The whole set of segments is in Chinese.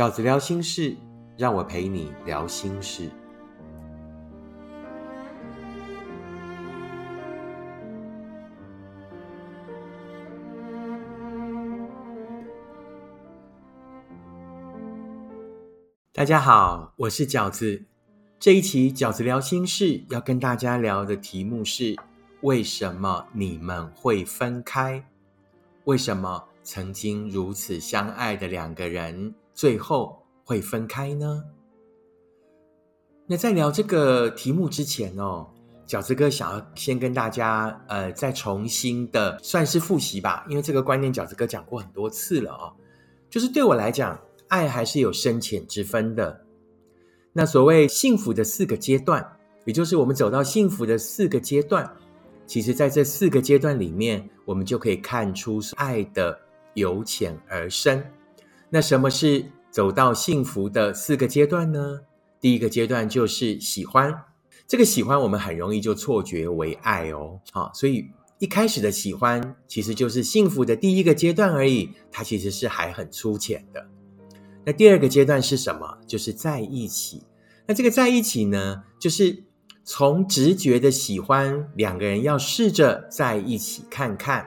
饺子聊心事，让我陪你聊心事。大家好，我是饺子。这一期饺子聊心事要跟大家聊的题目是：为什么你们会分开？为什么曾经如此相爱的两个人，最后会分开呢？那在聊这个题目之前哦，饺子哥想要先跟大家呃，再重新的算是复习吧，因为这个观念饺子哥讲过很多次了哦。就是对我来讲，爱还是有深浅之分的。那所谓幸福的四个阶段，也就是我们走到幸福的四个阶段。其实，在这四个阶段里面，我们就可以看出爱的由浅而深。那什么是走到幸福的四个阶段呢？第一个阶段就是喜欢，这个喜欢我们很容易就错觉为爱哦。好，所以一开始的喜欢其实就是幸福的第一个阶段而已，它其实是还很粗浅的。那第二个阶段是什么？就是在一起。那这个在一起呢，就是。从直觉的喜欢，两个人要试着在一起看看。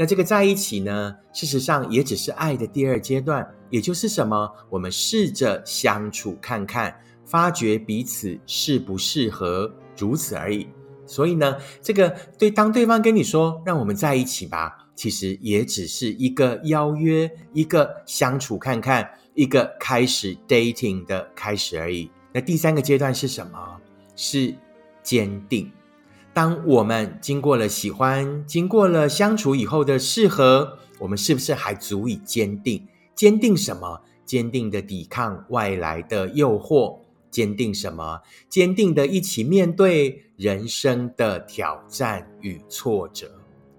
那这个在一起呢，事实上也只是爱的第二阶段，也就是什么？我们试着相处看看，发觉彼此适不适合，如此而已。所以呢，这个对当对方跟你说“让我们在一起吧”，其实也只是一个邀约，一个相处看看，一个开始 dating 的开始而已。那第三个阶段是什么？是。坚定。当我们经过了喜欢，经过了相处以后的适合，我们是不是还足以坚定？坚定什么？坚定的抵抗外来的诱惑。坚定什么？坚定的一起面对人生的挑战与挫折。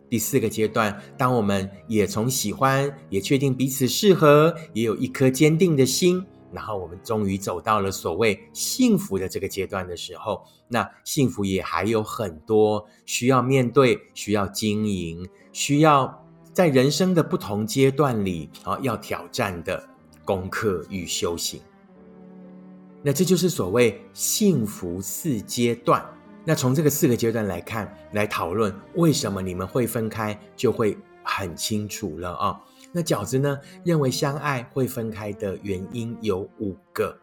第四个阶段，当我们也从喜欢，也确定彼此适合，也有一颗坚定的心。然后我们终于走到了所谓幸福的这个阶段的时候，那幸福也还有很多需要面对、需要经营、需要在人生的不同阶段里啊要挑战的功课与修行。那这就是所谓幸福四阶段。那从这个四个阶段来看，来讨论为什么你们会分开，就会很清楚了啊。那饺子呢？认为相爱会分开的原因有五个。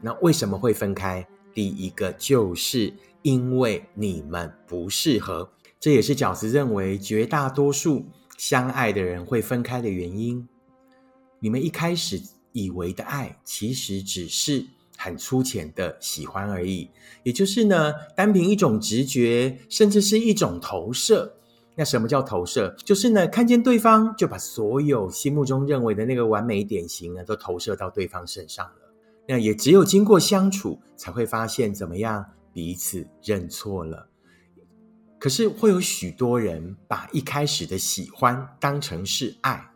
那为什么会分开？第一个就是因为你们不适合，这也是饺子认为绝大多数相爱的人会分开的原因。你们一开始以为的爱，其实只是很粗浅的喜欢而已，也就是呢，单凭一种直觉，甚至是一种投射。那什么叫投射？就是呢，看见对方就把所有心目中认为的那个完美典型呢，都投射到对方身上了。那也只有经过相处，才会发现怎么样彼此认错了。可是会有许多人把一开始的喜欢当成是爱，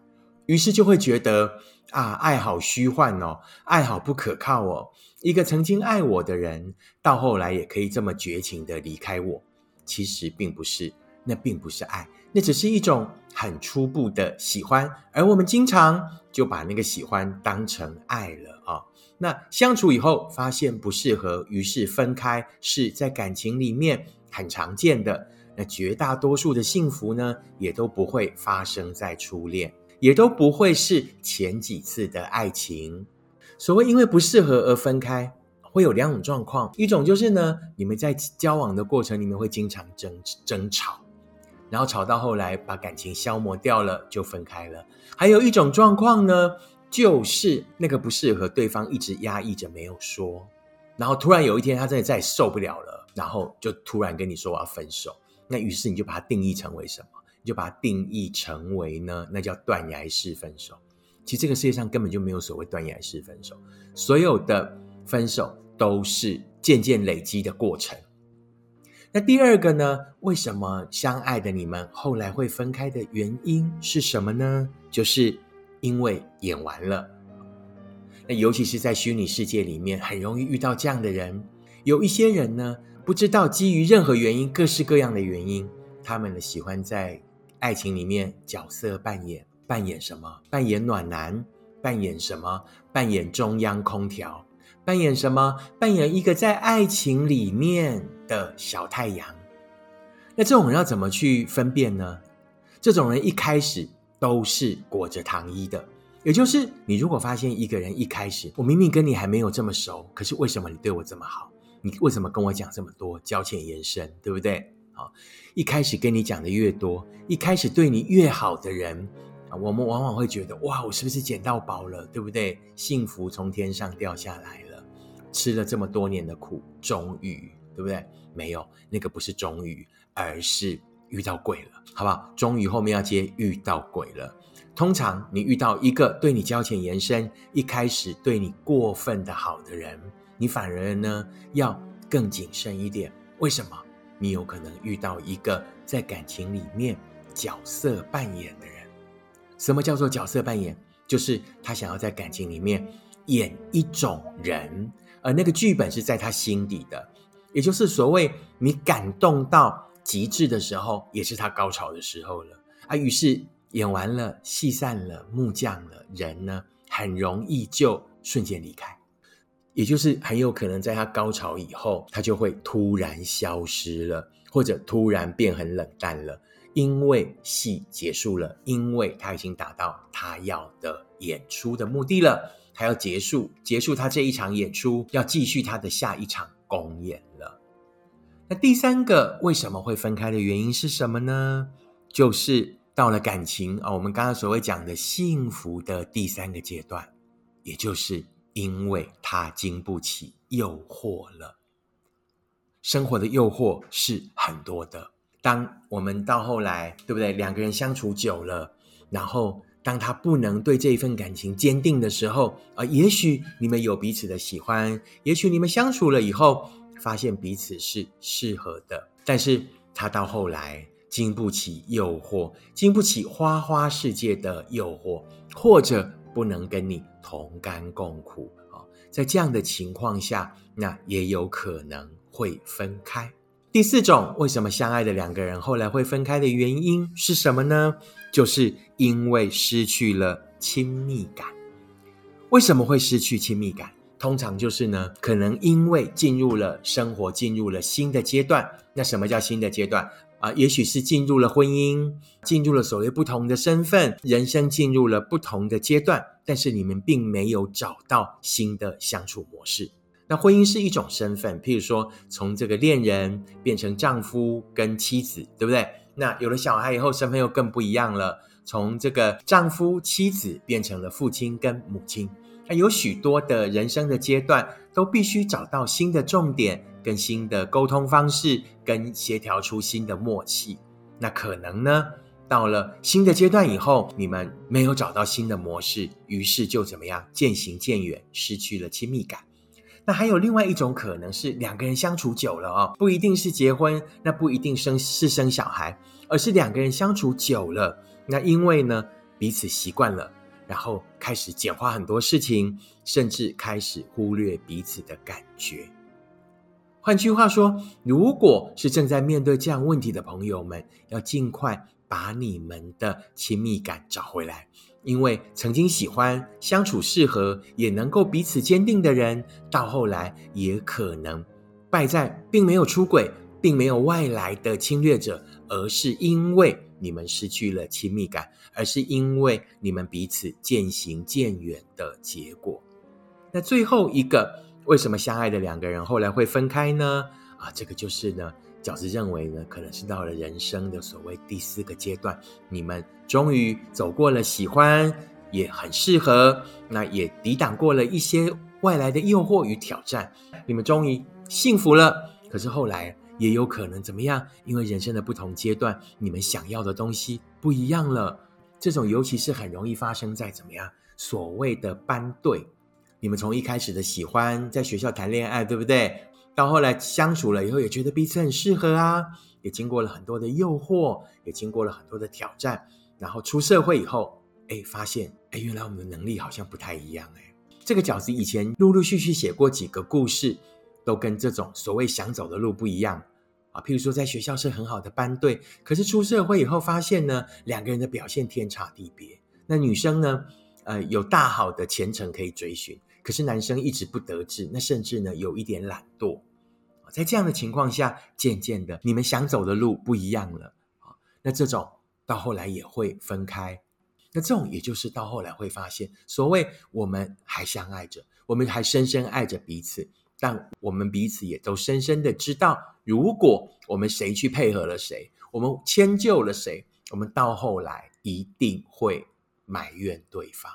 于是就会觉得啊，爱好虚幻哦，爱好不可靠哦。一个曾经爱我的人，到后来也可以这么绝情的离开我，其实并不是。那并不是爱，那只是一种很初步的喜欢，而我们经常就把那个喜欢当成爱了啊。那相处以后发现不适合，于是分开，是在感情里面很常见的。那绝大多数的幸福呢，也都不会发生在初恋，也都不会是前几次的爱情。所谓因为不适合而分开，会有两种状况，一种就是呢，你们在交往的过程里面会经常争争吵。然后吵到后来，把感情消磨掉了，就分开了。还有一种状况呢，就是那个不适合对方一直压抑着没有说，然后突然有一天他真的再也受不了了，然后就突然跟你说我要分手。那于是你就把它定义成为什么？你就把它定义成为呢？那叫断崖式分手。其实这个世界上根本就没有所谓断崖式分手，所有的分手都是渐渐累积的过程。那第二个呢？为什么相爱的你们后来会分开的原因是什么呢？就是因为演完了。那尤其是在虚拟世界里面，很容易遇到这样的人。有一些人呢，不知道基于任何原因，各式各样的原因，他们呢喜欢在爱情里面角色扮演，扮演什么？扮演暖男，扮演什么？扮演中央空调。扮演什么？扮演一个在爱情里面的小太阳。那这种人要怎么去分辨呢？这种人一开始都是裹着糖衣的，也就是你如果发现一个人一开始，我明明跟你还没有这么熟，可是为什么你对我这么好？你为什么跟我讲这么多，交浅言深，对不对？好，一开始跟你讲的越多，一开始对你越好的人。我们往往会觉得，哇，我是不是捡到宝了，对不对？幸福从天上掉下来了，吃了这么多年的苦，终于，对不对？没有，那个不是终于，而是遇到鬼了，好不好？终于后面要接遇到鬼了。通常你遇到一个对你交浅言深，一开始对你过分的好的人，你反而呢要更谨慎一点。为什么？你有可能遇到一个在感情里面角色扮演的人。什么叫做角色扮演？就是他想要在感情里面演一种人，而那个剧本是在他心底的，也就是所谓你感动到极致的时候，也是他高潮的时候了啊。于是演完了，戏散了，幕降了，人呢很容易就瞬间离开，也就是很有可能在他高潮以后，他就会突然消失了，或者突然变很冷淡了。因为戏结束了，因为他已经达到他要的演出的目的了，他要结束结束他这一场演出，要继续他的下一场公演了。那第三个为什么会分开的原因是什么呢？就是到了感情啊，我们刚刚所谓讲的幸福的第三个阶段，也就是因为他经不起诱惑了。生活的诱惑是很多的。当我们到后来，对不对？两个人相处久了，然后当他不能对这一份感情坚定的时候，啊，也许你们有彼此的喜欢，也许你们相处了以后，发现彼此是适合的，但是他到后来经不起诱惑，经不起花花世界的诱惑，或者不能跟你同甘共苦啊，在这样的情况下，那也有可能会分开。第四种，为什么相爱的两个人后来会分开的原因是什么呢？就是因为失去了亲密感。为什么会失去亲密感？通常就是呢，可能因为进入了生活，进入了新的阶段。那什么叫新的阶段啊？也许是进入了婚姻，进入了所谓不同的身份，人生进入了不同的阶段，但是你们并没有找到新的相处模式。那婚姻是一种身份，譬如说从这个恋人变成丈夫跟妻子，对不对？那有了小孩以后，身份又更不一样了，从这个丈夫、妻子变成了父亲跟母亲。那有许多的人生的阶段，都必须找到新的重点、跟新的沟通方式，跟协调出新的默契。那可能呢，到了新的阶段以后，你们没有找到新的模式，于是就怎么样渐行渐远，失去了亲密感。那还有另外一种可能是两个人相处久了哦，不一定是结婚，那不一定生是生小孩，而是两个人相处久了，那因为呢彼此习惯了，然后开始简化很多事情，甚至开始忽略彼此的感觉。换句话说，如果是正在面对这样问题的朋友们，要尽快把你们的亲密感找回来。因为曾经喜欢、相处适合、也能够彼此坚定的人，到后来也可能败在并没有出轨，并没有外来的侵略者，而是因为你们失去了亲密感，而是因为你们彼此渐行渐远的结果。那最后一个，为什么相爱的两个人后来会分开呢？啊，这个就是呢。饺子认为呢，可能是到了人生的所谓第四个阶段，你们终于走过了喜欢，也很适合，那也抵挡过了一些外来的诱惑与挑战，你们终于幸福了。可是后来也有可能怎么样？因为人生的不同阶段，你们想要的东西不一样了。这种尤其是很容易发生在怎么样？所谓的班队，你们从一开始的喜欢，在学校谈恋爱，对不对？到后来相处了以后，也觉得彼此很适合啊，也经过了很多的诱惑，也经过了很多的挑战，然后出社会以后，哎，发现哎，原来我们的能力好像不太一样哎。这个饺子以前陆陆续续写过几个故事，都跟这种所谓想走的路不一样啊。譬如说，在学校是很好的班队，可是出社会以后发现呢，两个人的表现天差地别。那女生呢，呃有大好的前程可以追寻，可是男生一直不得志，那甚至呢有一点懒惰。在这样的情况下，渐渐的你们想走的路不一样了啊，那这种到后来也会分开。那这种也就是到后来会发现，所谓我们还相爱着，我们还深深爱着彼此，但我们彼此也都深深的知道，如果我们谁去配合了谁，我们迁就了谁，我们到后来一定会埋怨对方。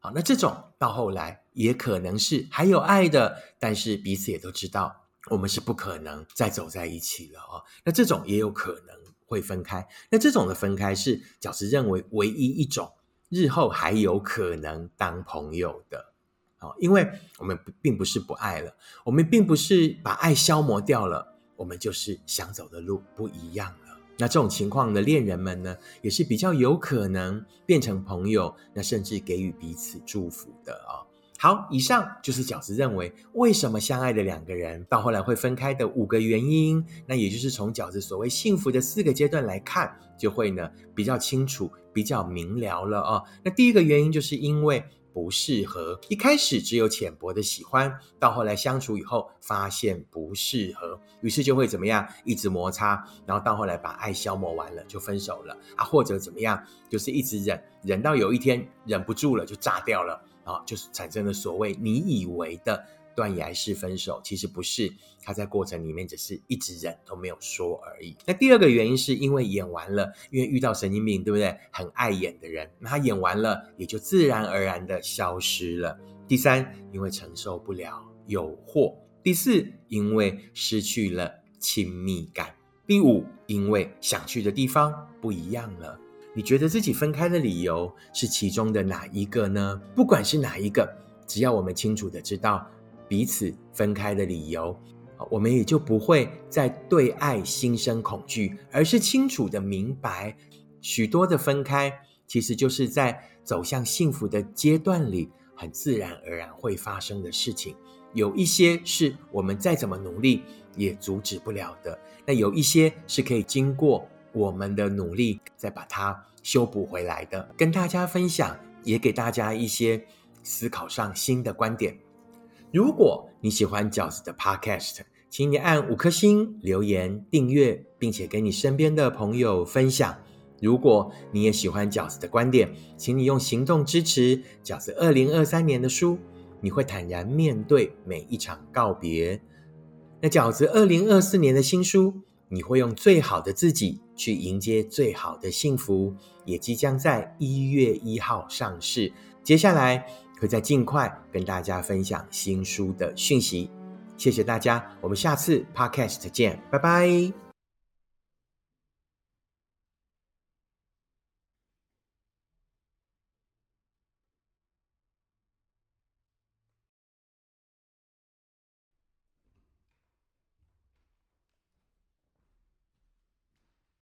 好，那这种到后来也可能是还有爱的，但是彼此也都知道，我们是不可能再走在一起了啊。那这种也有可能。会分开，那这种的分开是饺子认为唯一一种日后还有可能当朋友的，哦，因为我们并不是不爱了，我们并不是把爱消磨掉了，我们就是想走的路不一样了。那这种情况的恋人们呢，也是比较有可能变成朋友，那甚至给予彼此祝福的啊。好，以上就是饺子认为为什么相爱的两个人到后来会分开的五个原因。那也就是从饺子所谓幸福的四个阶段来看，就会呢比较清楚、比较明了了啊。那第一个原因就是因为不适合，一开始只有浅薄的喜欢，到后来相处以后发现不适合，于是就会怎么样，一直摩擦，然后到后来把爱消磨完了就分手了啊，或者怎么样，就是一直忍，忍到有一天忍不住了就炸掉了。啊，就是产生了所谓你以为的断崖式分手，其实不是，他在过程里面只是一直忍都没有说而已。那第二个原因是因为演完了，因为遇到神经病，对不对？很爱演的人，那他演完了也就自然而然的消失了。第三，因为承受不了诱惑；第四，因为失去了亲密感；第五，因为想去的地方不一样了。你觉得自己分开的理由是其中的哪一个呢？不管是哪一个，只要我们清楚的知道彼此分开的理由，我们也就不会再对爱心生恐惧，而是清楚的明白，许多的分开其实就是在走向幸福的阶段里很自然而然会发生的事情。有一些是我们再怎么努力也阻止不了的，那有一些是可以经过。我们的努力再把它修补回来的，跟大家分享，也给大家一些思考上新的观点。如果你喜欢饺子的 Podcast，请你按五颗星、留言、订阅，并且给你身边的朋友分享。如果你也喜欢饺子的观点，请你用行动支持饺子二零二三年的书。你会坦然面对每一场告别。那饺子二零二四年的新书。你会用最好的自己去迎接最好的幸福，也即将在一月一号上市。接下来会再尽快跟大家分享新书的讯息。谢谢大家，我们下次 Podcast 见，拜拜。